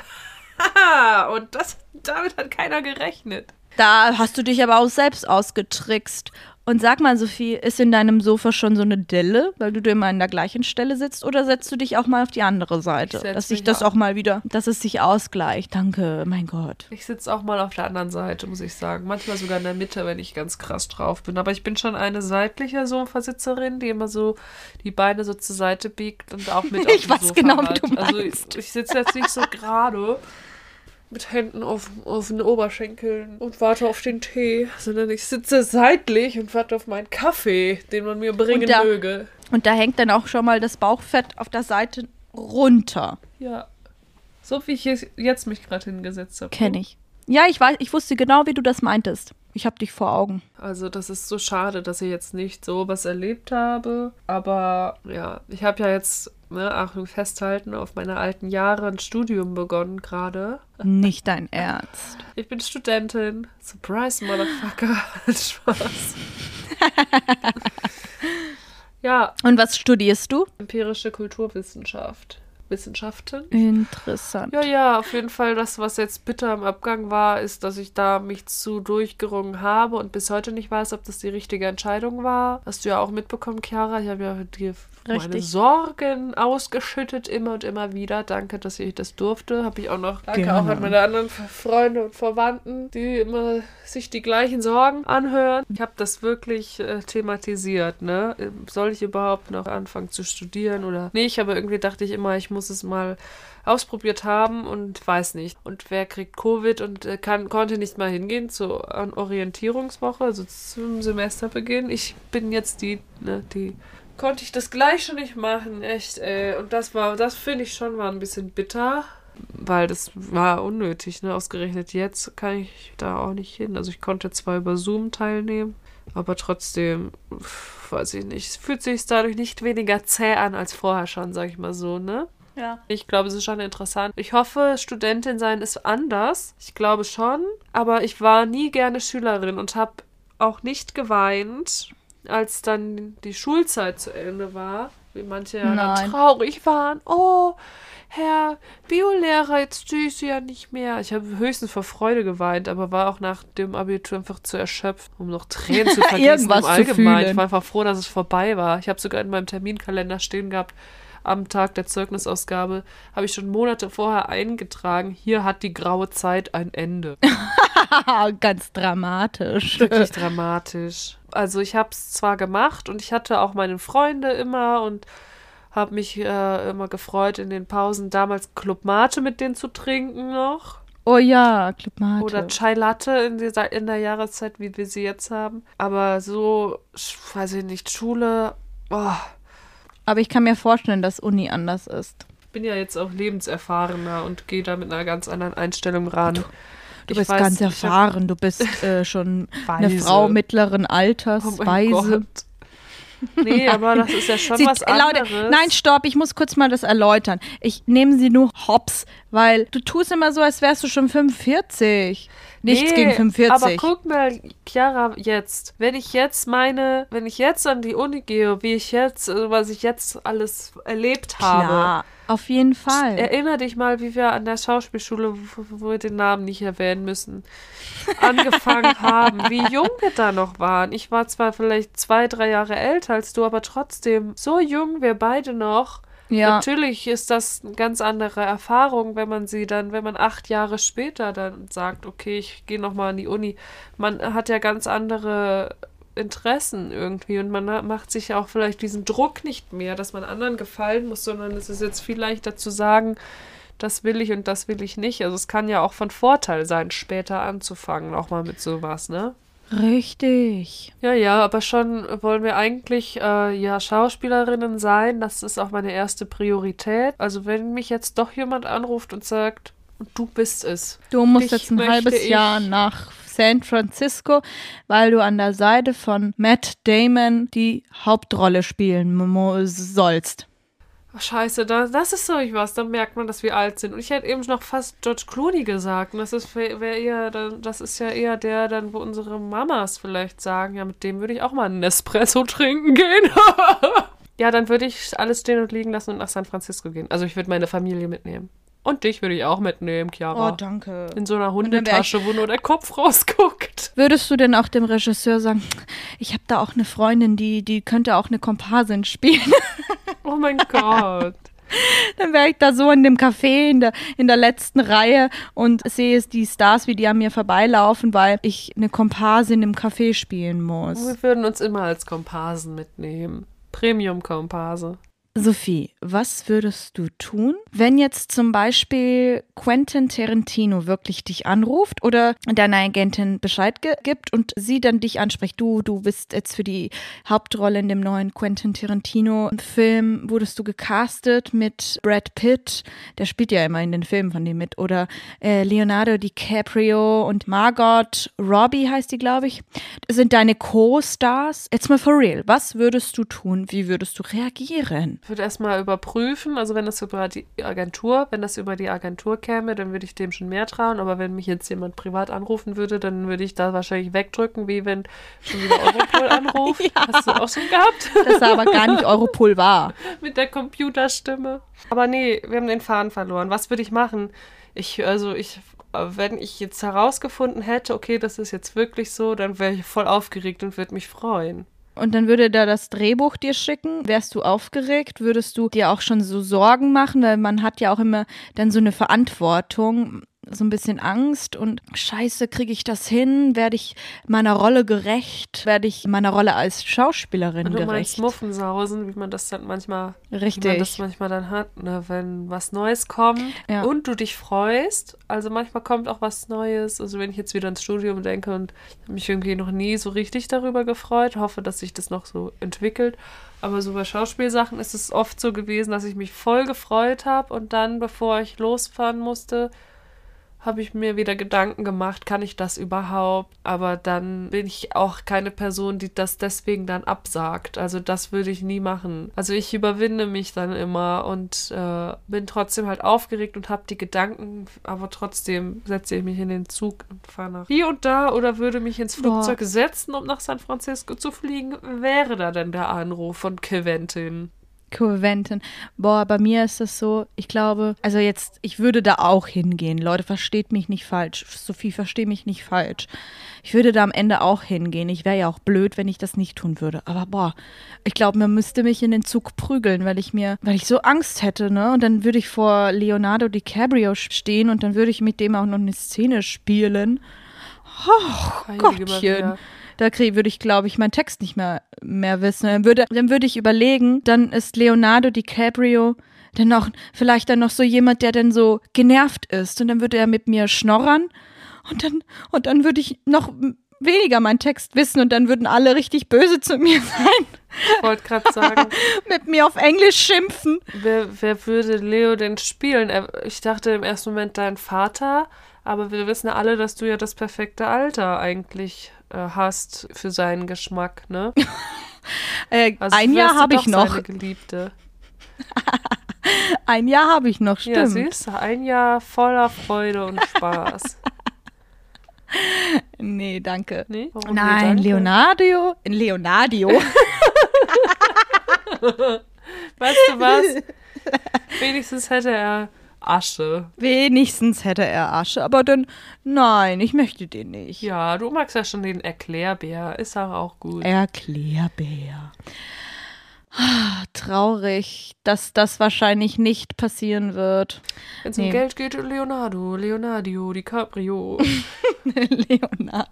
Und das, damit hat keiner gerechnet. Da hast du dich aber auch selbst ausgetrickst. Und sag mal, Sophie, ist in deinem Sofa schon so eine Delle, weil du immer an der gleichen Stelle sitzt, oder setzt du dich auch mal auf die andere Seite, setz dass sich das auch- mal wieder, dass es sich ausgleicht? Danke, mein Gott. Ich sitze auch mal auf der anderen Seite, muss ich sagen. Manchmal sogar in der Mitte, wenn ich ganz krass drauf bin. Aber ich bin schon eine seitliche Sofasitzerin, die immer so die Beine so zur Seite biegt und auch mit auf Ich weiß Sofa genau, wie du Also ich, meinst. ich sitze jetzt nicht so gerade mit Händen auf, auf den Oberschenkeln und warte auf den Tee, sondern ich sitze seitlich und warte auf meinen Kaffee, den man mir bringen Und da- möge. Und da hängt dann auch schon mal das Bauchfett auf der Seite runter. Ja. So wie ich jetzt mich gerade hingesetzt habe. Kenne ich. Ja, ich weiß, ich wusste genau, wie du das meintest. Ich hab dich vor Augen. Also das ist so schade, dass ich jetzt nicht so was erlebt habe. Aber ja, ich habe ja jetzt, ne, Achtung, festhalten, auf meine alten Jahre ein Studium begonnen gerade. Nicht dein Ernst. Ich bin Studentin. Surprise, Motherfucker. Spaß. ja, Und was studierst du? empirische Kulturwissenschaft. Wissenschaften. Interessant. Ja, ja, auf jeden Fall das, was jetzt bitter im Abgang war, ist, dass ich da mich zu durchgerungen habe und bis heute nicht weiß, ob das die richtige Entscheidung war. Hast du ja auch mitbekommen, Chiara. Ich habe ja dir meine Richtig. Sorgen ausgeschüttet, immer und immer wieder. Danke, dass ich das durfte. Habe ich auch noch. Danke Gerne. auch an meine anderen Freunde und Verwandten, die immer sich die gleichen Sorgen anhören. Ich habe das wirklich äh, thematisiert, ne? Soll ich überhaupt noch anfangen zu studieren oder nicht? Aber irgendwie dachte ich immer, ich muss es mal ausprobiert haben und weiß nicht. Und wer kriegt Covid und äh, kann, konnte nicht mal hingehen zur Orientierungswoche, also zum Semesterbeginn. Ich bin jetzt die, ne, die konnte ich das gleich schon nicht machen, echt, ey. Und das war, das finde ich schon war ein bisschen bitter, weil das war unnötig, ne? Ausgerechnet jetzt kann ich da auch nicht hin. Also ich konnte zwar über Zoom teilnehmen, aber trotzdem, weiß ich nicht, fühlt sich dadurch nicht weniger zäh an als vorher schon, sag ich mal so, ne? Ja. Ich glaube, es ist schon interessant. Ich hoffe, Studentin sein ist anders. Ich glaube schon. Aber ich war nie gerne Schülerin und habe auch nicht geweint, als dann die Schulzeit zu Ende war. Wie manche ja dann traurig waren. Oh, Herr Biolehrer, jetzt tue ich sie ja nicht mehr. Ich habe höchstens vor Freude geweint, aber war auch nach dem Abitur einfach zu erschöpft, um noch Tränen zu vergießen Irgendwas im zu Allgemeinen. fühlen. Ich war einfach froh, dass es vorbei war. Ich habe sogar in meinem Terminkalender stehen gehabt, am Tag der Zeugnisausgabe habe ich schon Monate vorher eingetragen, hier hat die graue Zeit ein Ende. Ganz dramatisch. Wirklich dramatisch. Also ich habe es zwar gemacht und ich hatte auch meine Freunde immer und habe mich äh, immer gefreut, in den Pausen damals Club Mate mit denen zu trinken noch. Oh ja, Club Mate. Oder Chai Latte in, dieser, in der Jahreszeit, wie wir sie jetzt haben. Aber so, weiß ich nicht, Schule, oh, Aber ich kann mir vorstellen, dass Uni anders ist. ich bin ja jetzt auch lebenserfahrener und gehe da mit einer ganz anderen Einstellung ran. Du Ich bist weiß, ganz hab- erfahren. Du bist äh, schon eine. Frau mittleren Alters, Oh weise. Gott. Nee, aber das ist ja schon Sie, was äh, anderes. Leute, nein, stopp, ich muss kurz mal das erläutern. Ich nehme sie nur hops, weil du tust immer so, als wärst du schon 45. Nichts Nee, gegen 45. Aber guck mal, Chiara, jetzt, wenn ich jetzt meine, wenn ich jetzt an die Uni gehe, wie ich jetzt, also was ich jetzt alles erlebt habe. Klar, auf jeden Fall. Erinner dich mal, wie wir an der Schauspielschule, wo wir den Namen nicht erwähnen müssen, angefangen haben, wie jung wir da noch waren. Ich war zwar vielleicht zwei, drei Jahre älter als du, aber trotzdem so jung wir beide noch. Ja, Natürlich ist das eine ganz andere Erfahrung, wenn man sie dann, wenn man acht Jahre später dann sagt, okay, ich gehe nochmal an die Uni. Man hat ja ganz andere Interessen irgendwie und man macht sich auch vielleicht diesen Druck nicht mehr, dass man anderen gefallen muss, sondern es ist jetzt viel leichter zu sagen, das will ich und das will ich nicht. Also es kann ja auch von Vorteil sein, später anzufangen, auch mal mit sowas, ne? Richtig. Ja, ja, aber schon wollen wir eigentlich äh, ja Schauspielerinnen sein. Das ist auch meine erste Priorität. Also wenn mich jetzt doch jemand anruft und sagt, du bist es. Du musst Dich jetzt ein halbes Jahr nach San Francisco, weil du an der Seite von Matt Damon die Hauptrolle spielen sollst. Oh, scheiße, da, das ist so was. Da merkt man, dass wir alt sind. Und ich hätte eben noch fast George Clooney gesagt. Und das ist wär, eher, das ist ja eher der, dann, wo unsere Mamas vielleicht sagen, ja, mit dem würde ich auch mal einen Espresso trinken gehen. ja, dann würde ich alles stehen und liegen lassen und nach San Francisco gehen. Also ich würde meine Familie mitnehmen. Und dich würde ich auch mitnehmen, Chiara. Oh, danke. In so einer Hundetasche, wo nur der Kopf rausguckt. Würdest du denn auch dem Regisseur sagen, ich habe da auch eine Freundin, die, die könnte auch eine Komparsin spielen? Oh mein Gott. Dann wäre ich da so in dem Café in der, in der letzten Reihe und sehe die Stars, wie die an mir vorbeilaufen, weil ich eine Komparsin im Café spielen muss. Wir würden uns immer als Komparsen mitnehmen. Premium-Komparse. Sophie, was würdest du tun, wenn jetzt zum Beispiel Quentin Tarantino wirklich dich anruft oder deiner Agentin Bescheid gibt und sie dann dich anspricht? Du, du bist jetzt für die Hauptrolle in dem neuen Quentin Tarantino-Film, wurdest du gecastet mit Brad Pitt, der spielt ja immer in den Filmen von dem mit, oder äh, Leonardo DiCaprio und Margot Robbie heißt die, glaube ich, sind deine Co-Stars. Jetzt mal for real, was würdest du tun? Wie würdest du reagieren? Ich würde erstmal überprüfen, also wenn das über die Agentur, wenn das über die Agentur käme, dann würde ich dem schon mehr trauen, aber wenn mich jetzt jemand privat anrufen würde, dann würde ich da wahrscheinlich wegdrücken, wie wenn schon wieder Europol anruft. ja. Hast du auch schon gehabt? Das aber gar nicht Europol war. Mit der Computerstimme. Aber nee, wir haben den Faden verloren. Was würde ich machen? Ich, also ich wenn ich jetzt herausgefunden hätte, okay, das ist jetzt wirklich so, dann wäre ich voll aufgeregt und würde mich freuen. Und dann würde der das Drehbuch dir schicken. Wärst du aufgeregt? Würdest du dir auch schon so Sorgen machen? Weil man hat ja auch immer dann so eine Verantwortung so ein bisschen Angst und scheiße, kriege ich das hin? Werde ich meiner Rolle gerecht? Werde ich meiner Rolle als Schauspielerin und du gerecht? Muffensausen, wie man das dann manchmal, Richtig. Wie man das manchmal dann hat, ne? wenn was Neues kommt Ja. und du dich freust. Also manchmal kommt auch was Neues. Also wenn ich jetzt wieder ins Studium denke und mich irgendwie noch nie so richtig darüber gefreut, hoffe, dass sich das noch so entwickelt. Aber so bei Schauspielsachen ist es oft so gewesen, dass ich mich voll gefreut habe und dann, bevor ich losfahren musste, habe ich mir wieder Gedanken gemacht, kann ich das überhaupt? Aber dann bin ich auch keine Person, die das deswegen dann absagt. Also das würde ich nie machen. Also ich überwinde mich dann immer und äh, bin trotzdem halt aufgeregt und habe die Gedanken, aber trotzdem setze ich mich in den Zug und fahre nach hier und da oder würde mich ins Boah. Flugzeug setzen, um nach San Francisco zu fliegen, wäre da denn der Anruf von Quentin. Quentin. Boah, bei mir ist das so, ich glaube, also jetzt, ich würde da auch hingehen. Leute, versteht mich nicht falsch. Sophie, versteh mich nicht falsch. Ich würde da am Ende auch hingehen. Ich wäre ja auch blöd, wenn ich das nicht tun würde. Aber boah, ich glaube, man müsste mich in den Zug prügeln, weil ich mir, weil ich so Angst hätte, ne? Und dann würde ich vor Leonardo DiCaprio stehen und dann würde ich mit dem auch noch eine Szene spielen. Oh, Heilige Gottchen. Maria. Da krieg, würde ich, glaube ich, meinen Text nicht mehr, mehr wissen. Dann würde, dann würde ich überlegen, dann ist Leonardo DiCaprio dann auch vielleicht dann noch so jemand, der dann so genervt ist. Und dann würde er mit mir schnorren. Und dann, und dann würde ich noch weniger meinen Text wissen und dann würden alle richtig böse zu mir sein, Ich wollte gerade sagen, mit mir auf Englisch schimpfen. wer, wer würde Leo denn spielen? Ich dachte im ersten Moment dein Vater, aber wir wissen alle, dass du ja das perfekte Alter eigentlich äh, hast für seinen Geschmack, ne? Äh, Also ein Jahr habe ich noch. Geliebte. Ein Jahr habe ich noch, Ja, stimmt. siehst du, ein Jahr voller Freude und Spaß. nee, danke. Nee? Warum Nein, nee, danke? Leonardo. Leonardo. Weißt du was? Wenigstens hätte er Asche. Wenigstens hätte er Asche, aber dann, nein, ich möchte den nicht. Ja, du magst ja schon den Erklärbär. Ist auch, auch gut. Erklärbär. Ah, Traurig, dass das wahrscheinlich nicht passieren wird. Wenn es um nee. Geld geht, Leonardo, Leonardo, DiCaprio. Leonardo.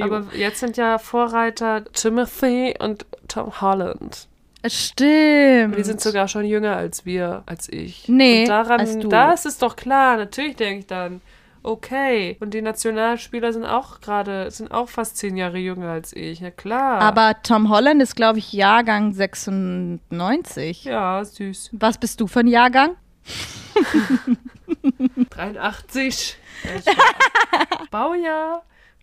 Aber jetzt sind ja Vorreiter Timothy und Tom Holland. Stimmt. Die sind sogar schon jünger als wir, als ich. Nee, und daran, als du. das ist doch klar. Natürlich denke ich dann, okay. Und die Nationalspieler sind auch gerade, sind auch fast zehn Jahre jünger als ich. Na klar. Aber Tom Holland ist, glaube ich, Jahrgang 96. ja, süß. Was bist du für ein Jahrgang? 83. Ja, ich weiß. Baujahr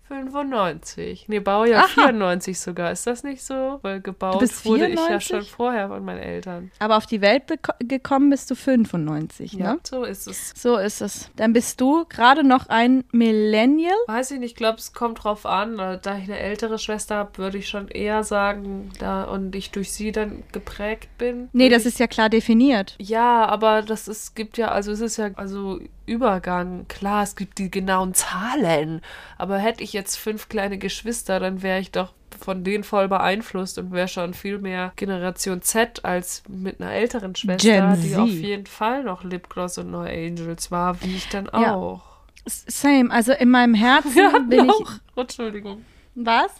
95. Nee, Baujahr Aha. 94 sogar. Ist das nicht so? Weil gebaut wurde ich ja 94? schon vorher von meinen Eltern. Aber auf die Welt gekommen bist du 95, ne? so ist es. So ist es. Dann bist du gerade noch ein Millennial. Weiß ich nicht, ich glaube, es kommt drauf an. Äh, Da ich eine ältere Schwester habe, würde ich schon eher sagen, da und ich durch sie dann geprägt bin. Nee, das ist ja klar definiert. Ja, aber das ist, gibt ja, also es ist ja, also Übergang, klar, es gibt die genauen Zahlen, aber hätte ich jetzt fünf kleine Geschwister, dann wäre ich doch von denen voll beeinflusst und wäre schon viel mehr Generation Z als mit einer älteren Schwester, die auf jeden Fall noch Lipgloss und No Angels war, wie ich dann Ja. auch. S- Same. Also in meinem Herzen hatten bin auch, ich. Entschuldigung. Was?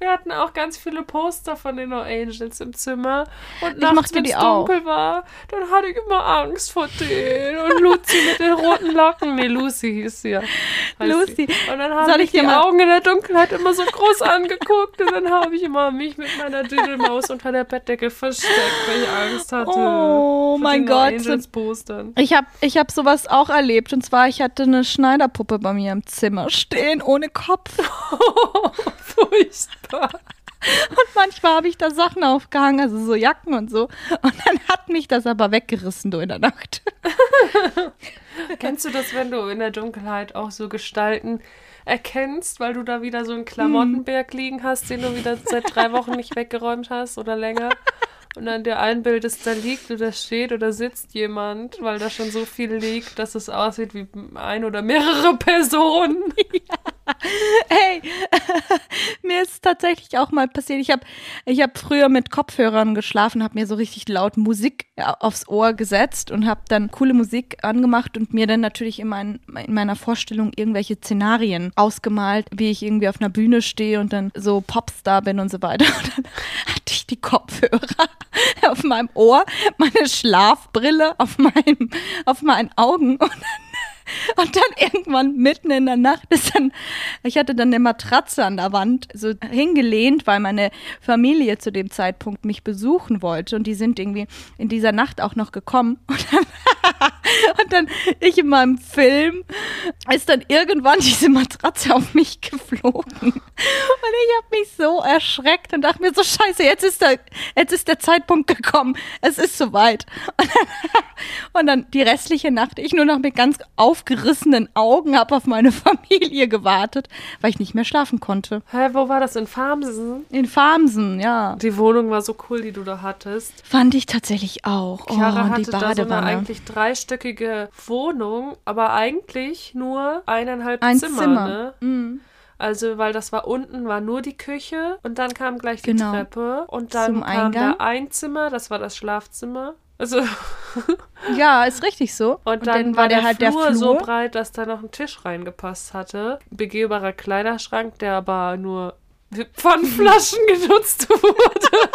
Wir hatten auch ganz viele Poster von den No Angels im Zimmer. Und Ich nachts, wenn es auch. dunkel war, dann hatte ich immer Angst vor denen. Und Lucy mit den roten Locken. Nee, Lucy hieß sie ja. Lucy. Sie. Und dann mich ich dir die Augen in der Dunkelheit immer so groß angeguckt. Und dann habe ich immer mich mit meiner Düdelmaus unter der Bettdecke versteckt, weil ich Angst hatte. Oh mein No Gott. Postern. Ich habe ich hab sowas auch erlebt. Und zwar, ich hatte eine Schneiderpuppe bei mir im Zimmer stehen, ohne Kopf. Furchtbar. Und manchmal habe ich da Sachen aufgehangen, also so Jacken und so. Und dann hat mich das aber weggerissen, du in der Nacht. Kennst du das, wenn du in der Dunkelheit auch so Gestalten erkennst, weil du da wieder so einen Klamottenberg liegen hast, den du wieder seit drei Wochen nicht weggeräumt hast oder länger? Und dann dir einbildest, da liegt oder steht oder sitzt jemand, weil da schon so viel liegt, dass es aussieht wie ein oder mehrere Personen. Hey, mir ist tatsächlich auch mal passiert. Ich habe ich hab früher mit Kopfhörern geschlafen, habe mir so richtig laut Musik äh, aufs Ohr gesetzt und habe dann coole Musik angemacht und mir dann natürlich in, mein, in meiner Vorstellung irgendwelche Szenarien ausgemalt, wie ich irgendwie auf einer Bühne stehe und dann so Popstar bin und so weiter. Und dann hatte ich die Kopfhörer auf meinem Ohr, meine Schlafbrille auf, meinem, auf meinen Augen und und dann irgendwann mitten in der Nacht ist dann, ich hatte dann eine Matratze an der Wand so hingelehnt, weil meine Familie zu dem Zeitpunkt mich besuchen wollte. Und die sind irgendwie in dieser Nacht auch noch gekommen. Und dann, und dann ich in meinem Film ist dann irgendwann diese Matratze auf mich geflogen und ich habe mich so erschreckt und dachte mir so scheiße, jetzt ist der, jetzt ist der Zeitpunkt gekommen, es ist soweit und dann, und dann die restliche Nacht ich nur noch mit ganz aufgerissenen Augen habe auf meine Familie gewartet, weil ich nicht mehr schlafen konnte. Hä, wo war das? In Farmsen? In Farmsen, ja. Die Wohnung war so cool, die du da hattest. Fand ich tatsächlich auch. Chiara oh, die hatte da so eine Badewanne. eigentlich dreistöckige Wohnung, aber eigentlich nur eineinhalb Ein Zimmer, Zimmer. ne? Mm. Also, weil das war unten, war nur die Küche und dann kam gleich die Genau. Treppe und dann Zum kam Eingang. da ein Zimmer, das war das Schlafzimmer. Also, Ja, ist richtig so. und, dann, war der, halt Flur, der so Flur. breit, dass da noch ein Tisch reingepasst hatte. Begehbarer Kleiderschrank, der aber nur von Flaschen genutzt wurde.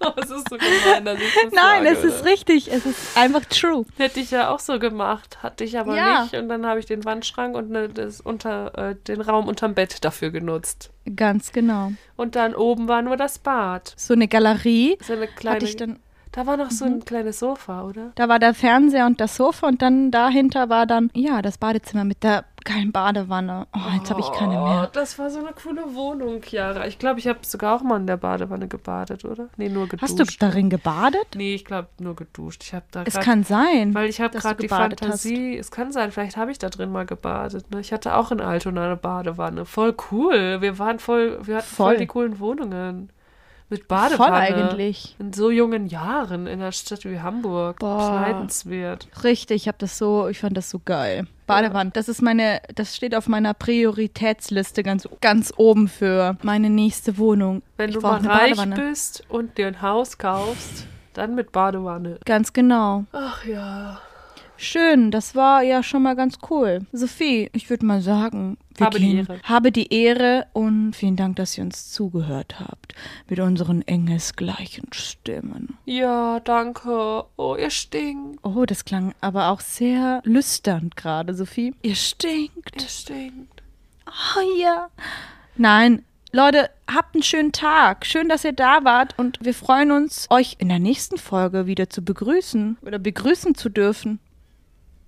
es ist so gemein, dass ich das Nein, sage, es ist oder? richtig. Es ist einfach true. Hätte ich ja auch so gemacht, hatte ich aber Ja. nicht. Und dann habe ich den Wandschrank und ne, das unter, äh, den Raum unterm Bett dafür genutzt. Ganz genau. Und dann oben war nur das Bad. So eine Galerie So eine kleine. hatte ich dann. da war noch so Mhm. ein kleines Sofa, oder? Da war der Fernseher und das Sofa und dann dahinter war dann, ja, das Badezimmer mit der geilen Badewanne. Oh, jetzt habe ich keine Oh, mehr. das war so eine coole Wohnung, Chiara. Ich glaube, ich habe sogar auch mal in der Badewanne gebadet, oder? Nee, nur geduscht. Hast du darin gebadet? Nee, ich glaube nur geduscht. Ich habe da Es grad- kann sein. Weil ich habe gerade die Fantasie, es kann sein, vielleicht habe ich da drin mal gebadet. Ne? Ich hatte auch in Altona eine Badewanne. Voll cool. Wir waren voll, wir hatten voll, Voll. die coolen Wohnungen. Mit Voll Badewanne. eigentlich. In so jungen Jahren in einer Stadt wie Hamburg. Boah. Beneidenswert. Richtig, ich habe das so, ich fand das so geil. Badewanne, das ist meine, das steht auf meiner Prioritätsliste ganz, ganz oben für meine nächste Wohnung. Wenn ich du mal reich bist und dir ein Haus kaufst, dann mit Badewanne. Ganz genau. Ach ja. Schön, das war ja schon mal ganz cool. Sophie, ich würde mal sagen, wir Habe die Ehre. habe die Ehre und vielen Dank, dass ihr uns zugehört habt mit unseren engelsgleichen Stimmen. Ja, danke. Oh, ihr stinkt. Oh, das klang aber auch sehr lüsternd gerade, Sophie. Ihr stinkt. Ihr stinkt. Oh ja. Nein, Leute, habt einen schönen Tag. Schön, dass ihr da wart und wir freuen uns, euch in der nächsten Folge wieder zu begrüßen oder begrüßen zu dürfen.